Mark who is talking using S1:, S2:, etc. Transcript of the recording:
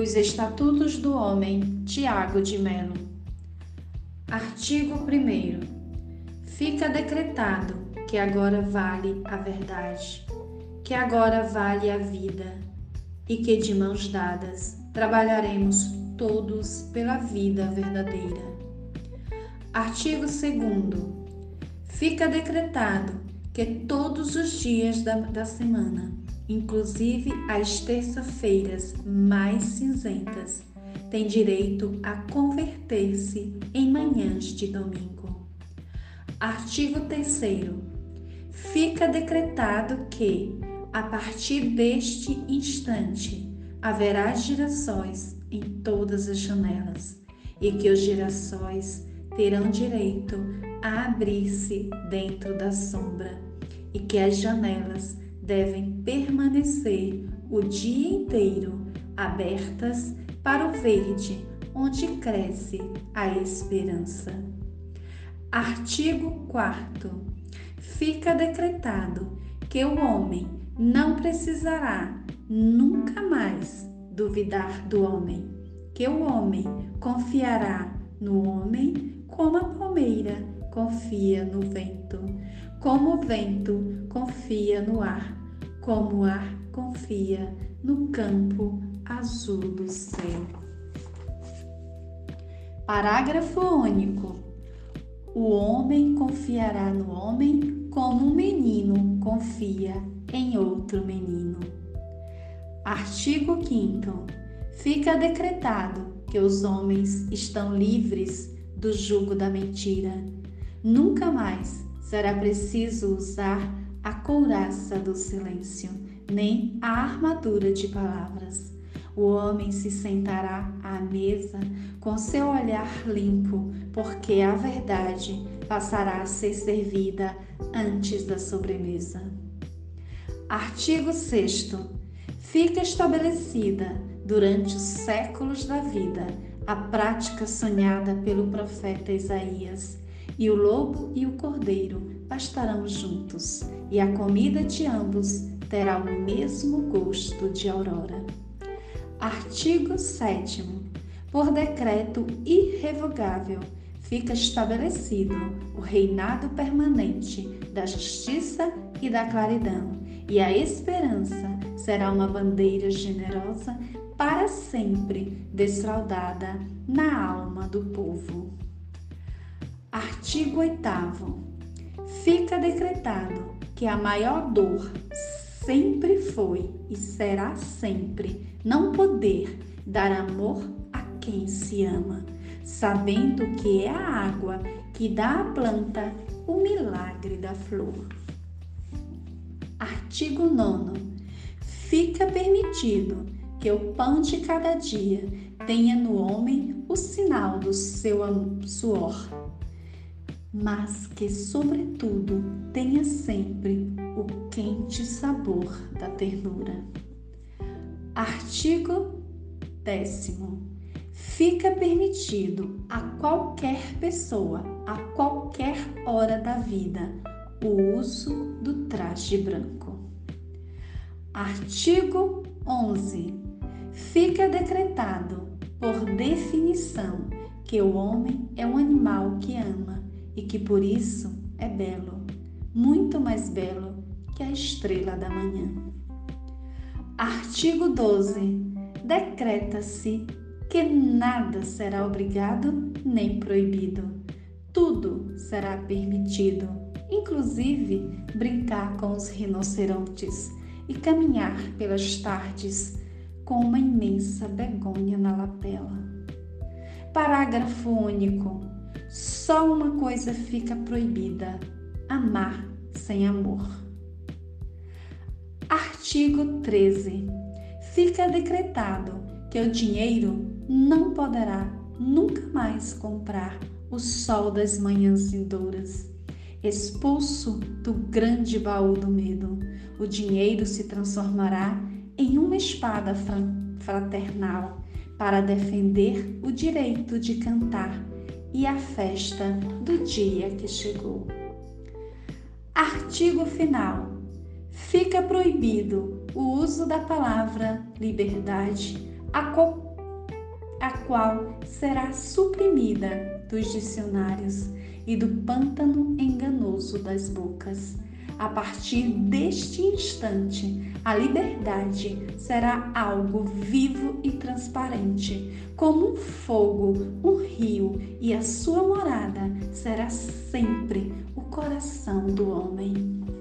S1: Os Estatutos do Homem, Tiago de Melo. Artigo 1. Fica decretado que agora vale a verdade, que agora vale a vida e que de mãos dadas trabalharemos todos pela vida verdadeira. Artigo 2. Fica decretado que todos os dias da, da semana inclusive as terça-feiras mais cinzentas, têm direito a converter-se em manhãs de domingo. Artigo 3. Fica decretado que, a partir deste instante, haverá girassóis em todas as janelas e que os girassóis terão direito a abrir-se dentro da sombra e que as janelas devem permanecer o dia inteiro abertas para o verde, onde cresce a esperança. Artigo 4. Fica decretado que o homem não precisará nunca mais duvidar do homem, que o homem confiará no homem como a palmeira confia no vento, como o vento confia no ar como o ar confia no campo azul do céu. Parágrafo único. O homem confiará no homem como um menino confia em outro menino. Artigo 5. Fica decretado que os homens estão livres do jugo da mentira. Nunca mais será preciso usar a couraça do silêncio, nem a armadura de palavras. O homem se sentará à mesa com seu olhar limpo, porque a verdade passará a ser servida antes da sobremesa. Artigo 6. Fica estabelecida durante os séculos da vida a prática sonhada pelo profeta Isaías, e o lobo e o cordeiro pastarão juntos e a comida de ambos terá o mesmo gosto de aurora. Artigo 7. Por decreto irrevogável, fica estabelecido o reinado permanente da justiça e da claridão, e a esperança será uma bandeira generosa para sempre desfraldada na alma do povo. Artigo 8. Fica decretado que a maior dor sempre foi e será sempre não poder dar amor a quem se ama, sabendo que é a água que dá à planta o milagre da flor. Artigo 9. Fica permitido que o pão de cada dia tenha no homem o sinal do seu suor mas que, sobretudo, tenha sempre o quente sabor da ternura. Artigo 10. Fica permitido a qualquer pessoa, a qualquer hora da vida, o uso do traje branco. Artigo 11. Fica decretado, por definição, que o homem é um animal que ama e que por isso é belo, muito mais belo que a estrela da manhã. Artigo 12. Decreta-se que nada será obrigado nem proibido. Tudo será permitido, inclusive brincar com os rinocerontes e caminhar pelas tardes com uma imensa begônia na lapela. Parágrafo único. Só uma coisa fica proibida: amar sem amor. Artigo 13. Fica decretado que o dinheiro não poderá nunca mais comprar o sol das manhãs vindouras. Expulso do grande baú do medo, o dinheiro se transformará em uma espada fraternal para defender o direito de cantar e a festa do dia que chegou. Artigo final. Fica proibido o uso da palavra liberdade a qualquer a qual será suprimida dos dicionários e do pântano enganoso das bocas. A partir deste instante, a liberdade será algo vivo e transparente, como um fogo, um rio, e a sua morada será sempre o coração do homem.